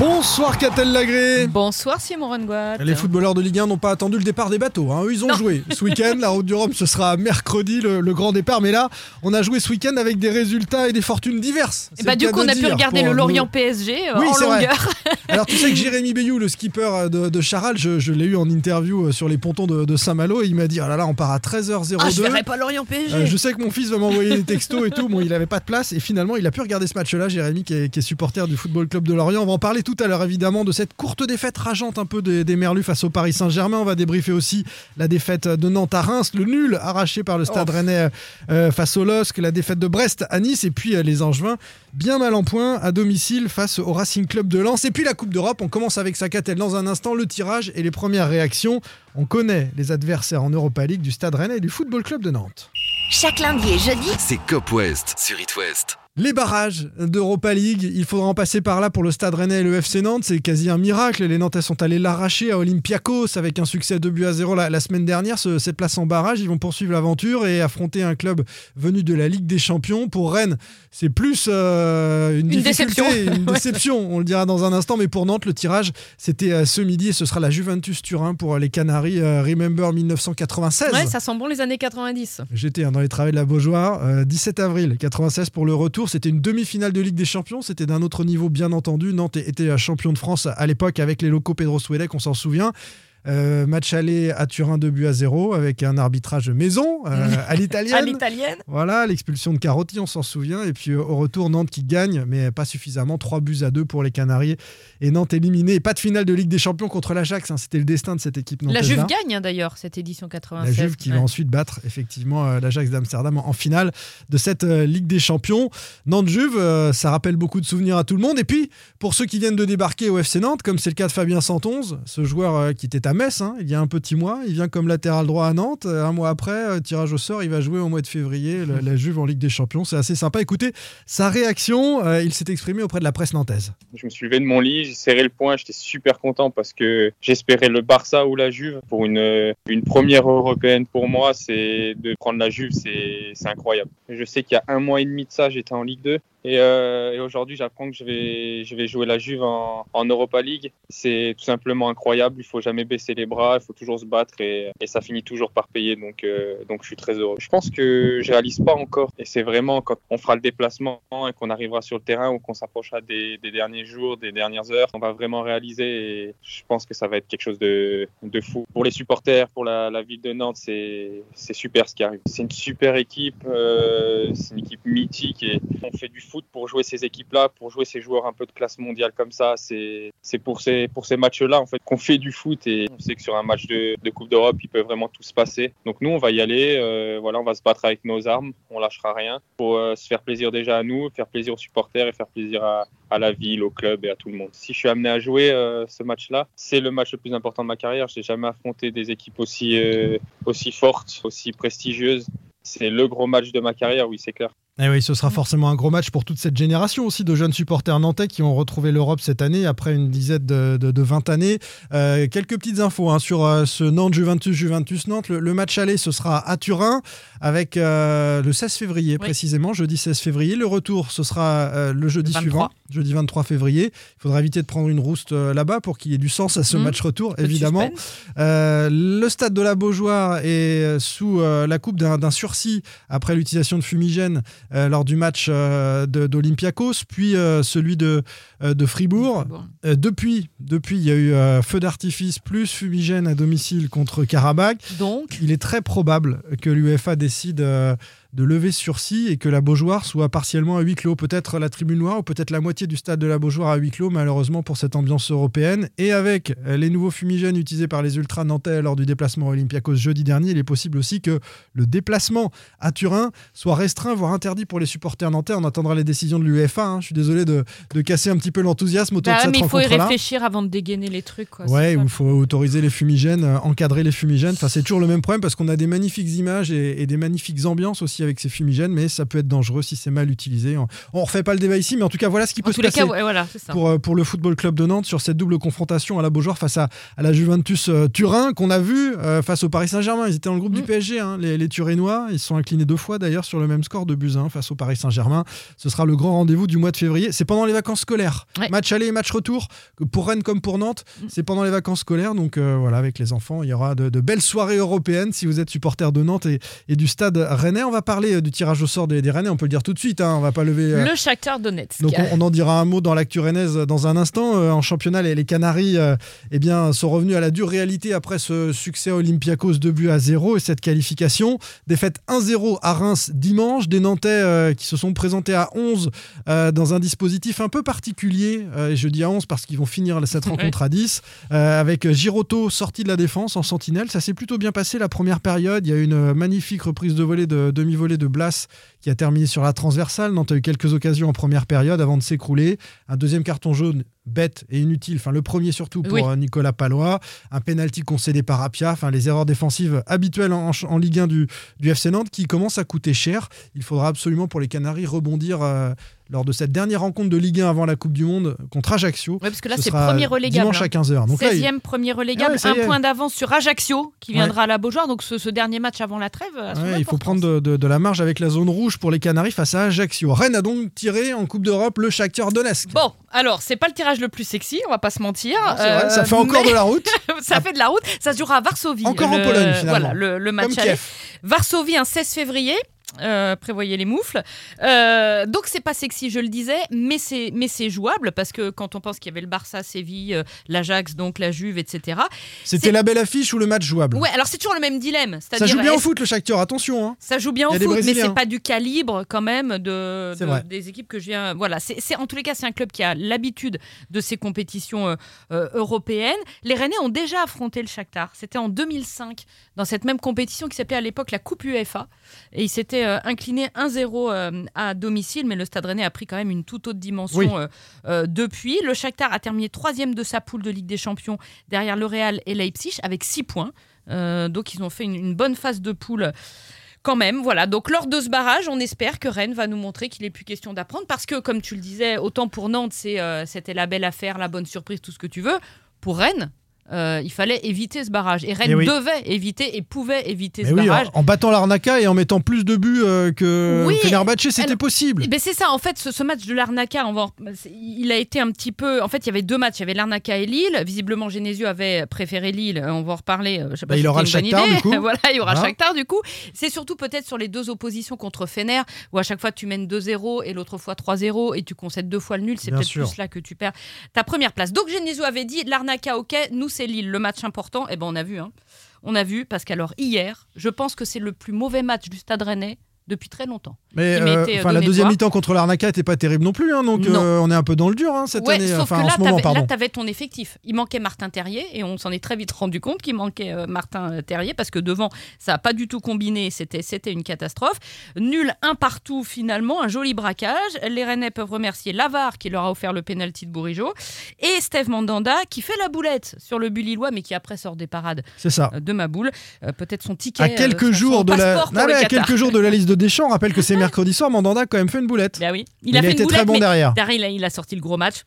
Bonsoir Catel Lagré Bonsoir Simon Rengoat. Les footballeurs de Ligue 1 n'ont pas attendu le départ des bateaux. hein. Eux, ils ont Non. joué. Ce week-end, la route du Rhum, ce sera mercredi, le, le grand départ. Mais là, on a joué ce week-end avec des résultats et des fortunes diverses. Et bah, du coup, on a pu regarder le nous. Lorient PSG euh, Oui, en c'est vrai. longueur. Alors, tu sais que Jérémy Bayou, le skipper de, de Charal, je, je l'ai eu en interview euh, sur les pontons de, de Saint-Malo. Et il m'a dit Oh là là, on part à 13h02. Ah, je verrai pas Lorient PSG. Euh, je sais que mon fils va m'envoyer des textos et tout. Bon, il avait pas de place et finalement, il a pu regarder ce match-là. Jérémy, qui est, qui est supporter du Football Club de Lorient. On va en parler tout à l'heure, évidemment, de cette courte défaite rageante un peu des, des Merlus face au Paris Saint-Germain. On va débriefer aussi la défaite de Nantes à Reims, le nul arraché par le Stade Rennais euh, face au LOSC, la défaite de Brest à Nice et puis euh, les Angevins bien mal en point à domicile face au Racing Club de Lens. Et puis la Coupe d'Europe. On commence avec sa catelle dans un instant, le tirage et les premières réactions. On connaît les adversaires en Europa League du Stade Rennais et du Football Club de Nantes. Chaque lundi et jeudi, C'est Cop West sur It West. Les barrages d'Europa League, il faudra en passer par là pour le Stade Rennais et le FC Nantes. C'est quasi un miracle. Les Nantais sont allés l'arracher à Olympiakos avec un succès de but à 0 la, la semaine dernière. Ce- cette place en barrage, ils vont poursuivre l'aventure et affronter un club venu de la Ligue des Champions. Pour Rennes, c'est plus euh, une, Une difficulté, déception. une déception. On le dira dans un instant. Mais pour Nantes, le tirage, c'était euh, ce midi et ce sera la Juventus Turin pour les Canaries. euh, Remember 1996. Ouais, ça sent bon les années 90. J'étais hein, dans les travaux de la Beaujoire. euh, 17 avril 96 pour le retour. C'était une demi-finale de Ligue des Champions. C'était d'un autre niveau, bien entendu. Nantes était champion de France à l'époque avec les locaux Pedro Souelec, on s'en souvient. Euh, match aller à Turin 2 buts à 0 avec un arbitrage maison euh, à À l'italienne. Voilà, l'expulsion de Carotti, on s'en souvient. Et puis euh, au retour, Nantes qui gagne, mais pas suffisamment. 3 buts à 2 pour les Canaries. Et Nantes éliminé. Pas de finale de Ligue des Champions contre l'Ajax. hein. C'était le destin de cette équipe La. Juve gagne hein, d'ailleurs cette édition 96. La Juve qui va ensuite battre effectivement euh, l'Ajax d'Amsterdam en, finale de cette Ligue des Champions. Nantes-Juve, ça rappelle beaucoup de souvenirs à tout le monde. Et puis, pour ceux qui viennent de débarquer au FC Nantes, comme c'est le cas de Fabien Santonze, ce joueur qui était à Metz hein, il y a un petit mois, il vient comme latéral droit à Nantes. Euh, Un mois après, euh, tirage au sort, il va jouer au mois de février la Juve en Ligue des Champions. C'est assez sympa. Écoutez, sa réaction, euh, il s'est exprimé auprès de la presse nantaise. Je me suis levé de mon lit, j'ai serré le poing, j'étais super content parce que j'espérais le Barça ou la Juve. Pour une, une première européenne pour moi, c'est de prendre la Juve, c'est incroyable. Je sais qu'il y a un mois et demi de ça, j'étais en Ligue 2 et, euh, et aujourd'hui j'apprends que je vais, jouer la Juve en, Europa League. C'est tout simplement incroyable, il faut jamais baisser les bras, il faut toujours se battre et, ça finit toujours par payer donc, euh, donc je suis très heureux. Je pense que je réalise pas encore et c'est vraiment quand on fera le déplacement et qu'on arrivera sur le terrain ou qu'on s'approchera des, des derniers jours, des dernières heures, on va vraiment réaliser et je pense que ça va être quelque chose de, fou. Pour les supporters, pour la, ville de Nantes, c'est c'est super ce qui arrive. C'est une super équipe, euh, c'est une équipe mythique et on fait du foot pour jouer ces équipes-là, pour jouer ces joueurs un peu de classe mondiale comme ça. C'est pour ces, matchs-là fait qu'on fait du foot et on sait que sur un match de, Coupe d'Europe, il peut vraiment tout se passer. Donc nous, on va y aller, euh, voilà, on va se battre avec nos armes, on lâchera rien pour euh, se faire plaisir déjà à nous, faire plaisir aux supporters et faire plaisir à, la ville, au club et à tout le monde. Si je suis amené à jouer euh, ce match-là, c'est le match le plus important de ma carrière. J'ai jamais affronté des équipes aussi aussi fortes, aussi prestigieuses. C'est le gros match de ma carrière, oui, c'est clair. Et oui, ce sera forcément un gros match pour toute cette génération aussi de jeunes supporters nantais qui ont retrouvé l'Europe cette année après une dizaine de, de, de 20 années. Euh, quelques petites infos hein, sur euh, ce Nantes-Juventus, Juventus-Nantes. Le, le match aller, ce sera à Turin avec euh, le 16 février Oui. précisément, jeudi 16 février. Le retour, ce sera le jeudi 23. suivant, jeudi 23 février. Il faudra éviter de prendre une rouste là-bas pour qu'il y ait du sens à ce Mhm. match retour, évidemment. le stade de la Beaujoire est sous la coupe d'un sursis après l'utilisation de fumigène lors du match euh, d'Olympiakos, puis euh, celui de, euh, de Fribourg. Euh, depuis, depuis, il y a eu euh, feu d'artifice plus fumigène à domicile contre Karabakh. Donc, Il est très probable que l'UEFA décide euh, de lever ce sursis et que la Beaujoire soit partiellement à huis clos. Peut-être la tribune noire ou peut-être la moitié du stade de la Beaujoire à huis clos, malheureusement pour cette ambiance européenne. Et avec les nouveaux fumigènes utilisés par les ultras nantais lors du déplacement Olympiakos jeudi dernier, il est possible aussi que le déplacement à Turin soit restreint, voire interdit pour les supporters nantais. On attendra les décisions de l'UEFA. hein. Je suis désolé de, de casser un petit peu l'enthousiasme autour bah, de cette mais il faut y réfléchir avant de dégainer les trucs. Quoi. Ouais, il faut autoriser les fumigènes, euh, encadrer les fumigènes. Enfin, c'est toujours le même problème parce qu'on a des magnifiques images et, et des magnifiques ambiances aussi aussi avec ses fumigènes, mais ça peut être dangereux si c'est mal utilisé. On, on refait pas le débat ici, mais en tout cas, voilà ce qui peut En se passer cas, ouais, voilà, c'est ça. pour, euh, pour le Football Club de Nantes sur cette double confrontation à la Beaujoire face à, à la Juventus euh, Turin qu'on a vu euh, face au Paris Saint-Germain. Ils étaient dans le groupe du Mm. PSG, hein, les, les Turinois. Ils se sont inclinés deux fois d'ailleurs sur le même score de buts 1 face au Paris Saint-Germain. Ce sera le grand rendez-vous du mois de février. C'est pendant les vacances scolaires. Ouais. Match aller et match retour. Pour Rennes comme pour Nantes, Mm. c'est pendant les vacances scolaires. Donc euh, voilà, avec les enfants, il y aura de, de belles soirées européennes si vous êtes supporter de Nantes et, et du stade rennais. On va parler euh, du tirage au sort des, des Rennais. On peut le dire tout de suite. hein. On va pas lever. euh, Le Shakhtar Donetsk. donc on, on en dira un mot dans l'actu rennaise dans un instant. Euh, en championnat, les, les Canaries euh, eh bien, sont revenus à la dure réalité après ce succès Olympiakos 2 buts à 0 et cette qualification. Défaite 1-0 à Reims dimanche. Des Nantais euh, qui se sont présentés à 11 euh, dans un dispositif un peu particulier. Euh, et je dis à 11 parce qu'ils vont finir cette rencontre à 10. euh, avec Giroto sorti de la défense en sentinelle. Ça s'est plutôt bien passé la première période. Il y a eu une magnifique reprise de volée de demi-volée de Blas qui a terminé sur la transversale. Nantes a eu quelques occasions en première période avant de s'écrouler. Un deuxième carton jaune bête et inutile, enfin le premier surtout pour Oui. euh, Nicolas Palois, un penalty concédé par Apia, enfin les erreurs défensives habituelles en, en Ligue 1 du, du FC Nantes qui commencent à coûter cher. Il faudra absolument pour les Canaries rebondir euh, lors de cette dernière rencontre de Ligue 1 avant la Coupe du Monde contre Ajaccio. Ouais, parce que là, Ce c'est sera premier relégable. Dimanche à hein. 15h. Donc là, il- 16e premier relégable, Ah ouais, un point d'avance sur Ajaccio qui viendra à la Beaujoire. Donc ce, ce dernier match avant la trêve. il faut prendre de, de- de la marge avec la zone rouge pour les Canaries face à Ajaccio. Rennes a donc tiré en Coupe d'Europe le Shakhtar Donetsk. Bon, alors c'est pas le tirage le plus sexy, on va pas se mentir. Non, c'est vrai, Euh, ça fait encore mais de la route. ça fait de la route. Ça se jouera à Varsovie. Encore en Pologne, finalement. Voilà, le, le match Comme. Varsovie, un 16 février. Euh, prévoyez les moufles. Euh, donc c'est pas sexy, je le disais, mais c'est mais c'est jouable parce que quand on pense qu'il y avait le Barça, Séville, euh, l'Ajax, donc la Juve, etc. C'était la belle affiche ou le match jouable? Ouais, alors c'est toujours le même dilemme. Ça joue bien au foot le Shakhtar, attention. hein. Ça joue bien au foot, mais c'est pas du calibre quand même de, des équipes que je viens. Voilà, c'est en tous les cas c'est un club qui a l'habitude de ces compétitions euh, européennes. Les Rennais ont déjà affronté le Shakhtar. C'était en 2005 dans cette même compétition qui s'appelait à l'époque la Coupe UEFA et ils s'étaient euh, inclinés 1-0 euh, à domicile, mais le Stade Rennais a pris quand même une toute autre dimension Oui. euh, depuis. Le Shakhtar a terminé troisième de sa poule de Ligue des Champions derrière le Real et Leipzig avec 6 points. Donc ils ont fait une, une bonne phase de poule quand même, voilà. Donc lors de ce barrage, on espère que Rennes va nous montrer qu'il n'est plus question d'apprendre parce que, comme tu le disais, autant pour Nantes, euh, c'était la belle affaire, la bonne surprise, tout ce que tu veux. Pour Rennes, euh, il fallait éviter ce barrage. Et Rennes Eh oui. devait éviter et pouvait éviter Mais ce oui, barrage. en battant l'Arnaca et en mettant plus de buts euh, que Oui. Fenerbahçe, c'était possible. Eh ben, c'est ça, en fait, ce, ce match de l'Arnaca, c'est- il a été un petit peu. En fait, il y avait deux matchs. Il y avait l'Arnaca et Lille. Visiblement, Genesio avait préféré Lille. On va en reparler. euh, Je sais pas Bah, si il aura le Shakhtar, du coup. voilà, il aura Voilà. Shakhtar, du coup. C'est surtout peut-être sur les deux oppositions contre Fener, où à chaque fois tu mènes 2-0 et l'autre fois 3-0 et tu concèdes deux fois le nul. C'est peut-être plus là que tu perds ta première place. Donc, Genesio avait dit l'Arnaca, ok, nous, c'est Lille, le match important. Et ben, on a vu, hein. On a vu, parce qu'alors, hier, je pense que c'est le plus mauvais match du Stade Rennais depuis très longtemps. Mais euh, euh, enfin, la deuxième mi-temps contre l'Arnaca n'était pas terrible non plus. hein, donc Non. euh, on est un peu dans le dur hein, cette ouais, année. sauf Enfin, que en là, ce moment, pardon. là, t'avais ton effectif. Il manquait Martin Terrier et on s'en est très vite rendu compte qu'il manquait euh, Martin Terrier parce que devant, ça n'a pas du tout combiné. C'était, c'était une catastrophe. Nul un partout finalement, un joli braquage. Les Rennais peuvent remercier Lavar qui leur a offert le penalty de Bourigeau et Steve Mandanda qui fait la boulette sur le but lillois mais qui après sort des parades C'est ça. de ma boule. Peut-être son ticket. À quelques jours de la, pour Ah, à quelques jours de la liste de Deschamps, on rappelle que c'est mercredi soir. Mandanda a quand même fait une boulette. Ben oui. Il, Il a été une très bon derrière. Il a, sorti le gros match.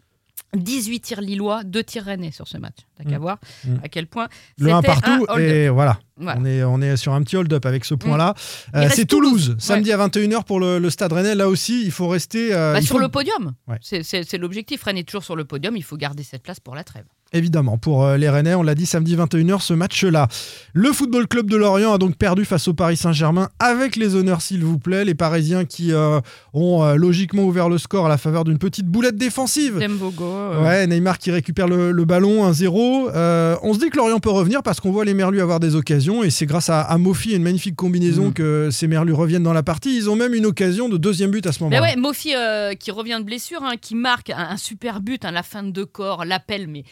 18 tirs lillois, 2 tirs rennais sur ce match. T'as qu'à Mm. voir Mm. à quel point. Le 1 c'était partout un et voilà. Voilà. On, est, on est sur un petit hold-up avec ce point-là. Il Euh, c'est Toulouse, Toulouse. samedi à 21h pour le, le Stade Rennais. Là aussi, il faut rester. euh, Bah, il sur faut- le podium. Ouais. C'est l'objectif. Rennes est toujours sur le podium. Il faut garder cette place pour la trêve. Évidemment, pour euh, les Rennais, on l'a dit samedi 21h, ce match-là. Le Football Club de Lorient a donc perdu face au Paris Saint-Germain avec les honneurs, s'il vous plaît. Les Parisiens qui euh, ont euh, logiquement ouvert le score à la faveur d'une petite boulette défensive. Dembogo. euh, Ouais, Neymar qui récupère le, le ballon 1-0. Euh, on se dit que Lorient peut revenir parce qu'on voit les Merlus avoir des occasions et c'est grâce à, à Mofi et une magnifique combinaison Mm. que ces Merlus reviennent dans la partie. Ils ont même une occasion de deuxième but à ce moment-là. ouais, Mofi euh, qui revient de blessure, hein, qui marque un, un super but, hein, la fin de deux corps, l'appel, mais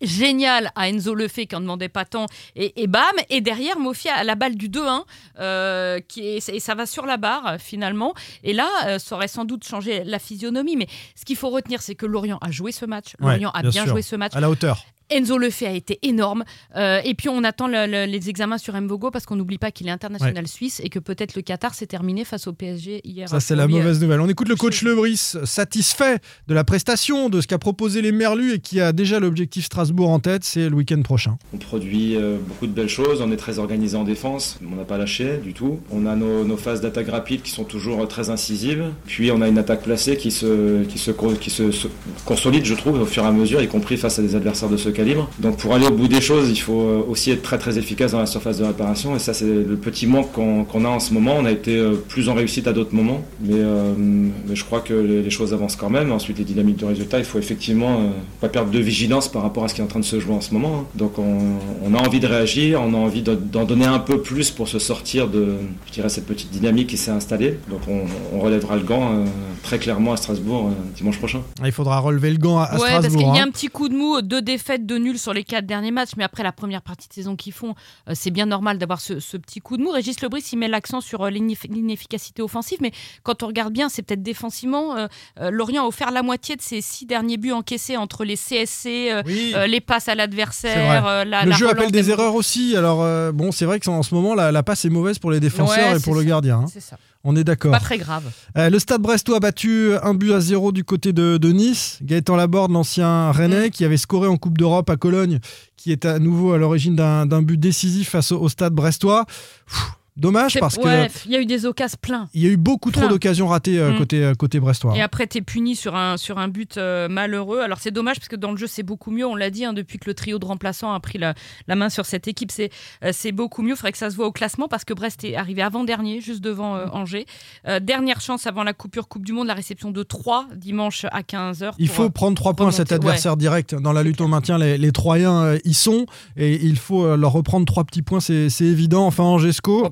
génial à Enzo Lefebvre qui en demandait pas tant et, et bam et derrière Mofi a la balle du 2-1 euh, qui est, et ça va sur la barre finalement. Et là euh, ça aurait sans doute changé la physionomie mais ce qu'il faut retenir c'est que Lorient a joué ce match. Ouais, Lorient a bien joué ce match. À la hauteur. Enzo Lefebvre a été énorme. Euh, et puis on attend le- le- les examens sur Mvogo parce qu'on n'oublie pas qu'il est international suisse et que peut-être le Qatar s'est terminé face au PSG hier. Ça, c'est la lui, euh, mauvaise nouvelle. On écoute le coach Lebris, satisfait de la prestation, de ce qu'a proposé les Merlus et qui a déjà l'objectif Strasbourg en tête, c'est le week-end prochain. On produit euh, beaucoup de belles choses, on est très organisé en défense, on n'a pas lâché du tout. On a nos, nos phases d'attaque rapide qui sont toujours très incisives. Puis on a une attaque placée qui se, qui se, co- qui se, se consolide, je trouve, au fur et à mesure, y compris face à des adversaires de ce calibre. Donc pour aller au bout des choses, il faut euh, aussi être très très efficace dans la surface de réparation. Et ça, c'est le petit manque qu'on a en ce moment. On a été euh, plus en réussite à d'autres moments, mais, euh, mais je crois que les, les choses avancent quand même. Ensuite, les dynamiques de résultat, il faut effectivement euh, pas perdre de vigilance par rapport à ce qui est en train de se jouer en ce moment. hein. Donc on, on a envie de réagir, on a envie de- d'en donner un peu plus pour se sortir de, je dirais, cette petite dynamique qui s'est installée. Donc on, on relèvera le gant euh, très clairement à Strasbourg euh, dimanche prochain. Il faudra relever le gant à, à Ouais, parce Strasbourg. qu'il y a hein. un petit coup de mou, deux défaites, deux nuls sur les quatre derniers matchs, mais après la première partie de saison qu'ils font, euh, c'est bien normal d'avoir ce, ce petit coup de mou. Régis Lebris, il met l'accent sur euh, l'ineff- l'inefficacité offensive, mais quand on regarde bien, c'est peut-être défensivement. euh, Lorient a offert la moitié de ses six derniers buts encaissés entre les CSC, Oui. euh, les passes à l'adversaire, la, le la jeu relance appelle des erreurs aussi. Alors euh, bon, c'est vrai que en ce moment la, la passe est mauvaise pour les défenseurs Ouais, et pour le gardien. hein. C'est ça. On est d'accord. Pas très grave. Euh, le Stade Brestois a battu un but à zéro du côté de, de Nice. Gaëtan Laborde, l'ancien Rennais, qui avait scoré en Coupe d'Europe à Cologne, qui est à nouveau à l'origine d'un d'un but décisif face au, au Stade Brestois. Pfff, dommage parce ouais, que il y a eu des occasions plein. il y a eu beaucoup trop d'occasions ratées euh, Mm. côté, euh, côté Brestois. Et après, tu es puni sur un, sur un but euh, malheureux. Alors, c'est dommage parce que dans le jeu, c'est beaucoup mieux. On l'a dit, hein, depuis que le trio de remplaçants a pris la, la main sur cette équipe, c'est euh, c'est beaucoup mieux. Il faudrait que ça se voit au classement parce que Brest est arrivé avant-dernier, juste devant euh, Angers. Dernière chance avant la coupure Coupe du Monde, la réception de 3 dimanche à 15h. Il faut prendre trois points à cet adversaire direct. Dans la lutte au maintien, les, les Troyens y sont. Et il faut leur reprendre trois petits points, c'est évident. Enfin, Angesco.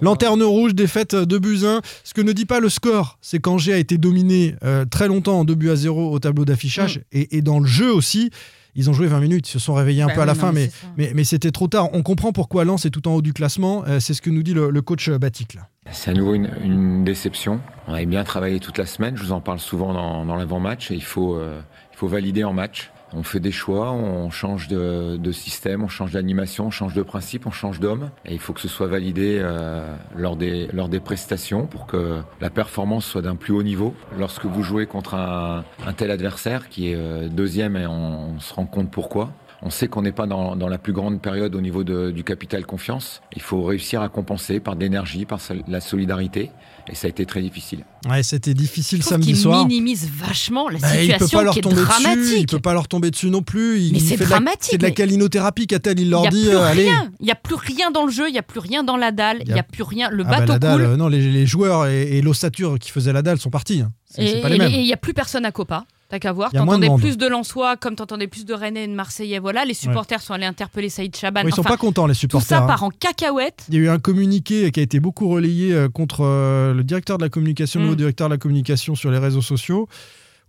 Lanterne rouge, défaite de 1. Ce que ne dit pas le score, c'est qu'Angers a été dominé euh, très longtemps en 2 buts à 0 au tableau d'affichage. Et, et dans le jeu aussi, ils ont joué 20 minutes, ils se sont réveillés un Bah peu à la non, fin, mais mais, c'est ça. mais, mais c'était trop tard. On comprend pourquoi Lens est tout en haut du classement. Euh, c'est ce que nous dit le, le coach euh, Batic. Là. C'est à nouveau une, une déception. On avait bien travaillé toute la semaine, je vous en parle souvent dans, dans l'avant-match, et il faut, euh, il faut valider en match. On fait des choix, on change de, système, on change d'animation, on change de principe, on change d'homme. Et il faut que ce soit validé euh, lors, des, lors prestations pour que la performance soit d'un plus haut niveau. Lorsque vous jouez contre un, tel adversaire qui est euh, deuxième et on se rend compte pourquoi. On sait qu'on n'est pas dans, dans la plus grande période au niveau de- du capital confiance. Il faut réussir à compenser par de l'énergie, par la solidarité. Et ça a été très difficile. Ouais, c'était difficile samedi qu'il soir. minimise vachement la Bah, il peut situation pas leur qui est tomber dessus, il dramatique. peut pas leur tomber dessus non plus. Il, Mais il c'est dramatique, C'est de la calinothérapie, qu'a-t-elle Il leur Il n'y a dit, plus euh, allez. rien. Il n'y a plus rien dans le jeu, il n'y a plus rien dans la dalle, il Il y a- n'y a plus rien. Le Ah bah, bateau la dalle, coule. euh, non, les, les joueurs et, et l'ossature qui faisaient la dalle sont partis. hein. Et pas les et mêmes. il n'y a plus personne à Copa. T'as qu'à voir. T'entendais plus de Lensois, comme t'entendais plus de Rennais et de Marseillais. Voilà, les supporters sont allés interpeller Saïd Chaban. Ouais, ils sont Enfin, pas contents, les tout supporters. ça hein. part en cacahuète. Il y a eu un communiqué qui a été beaucoup relayé euh, contre euh, le directeur de la communication, le Mm. nouveau directeur de la communication sur les réseaux sociaux.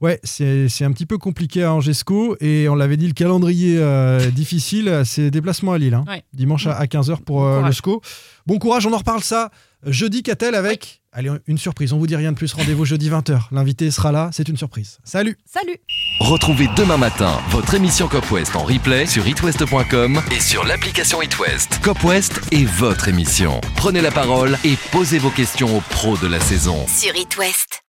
Ouais, c'est c'est un petit peu compliqué à Angesco et on l'avait dit, le calendrier euh, difficile, c'est déplacement à Lille. hein. Ouais. Dimanche à, 15h pour Bon euh, le courage. SCO. Bon courage, on en reparle ça jeudi Catel avec. Allez, une surprise, on vous dit rien de plus, rendez-vous jeudi 20h. L'invité sera là, c'est une surprise. Salut Salut Retrouvez demain matin votre émission Cop West en replay sur itwest.com et sur l'application itwest. Cop West est votre émission. Prenez la parole et posez vos questions aux pros de la saison. Sur It West.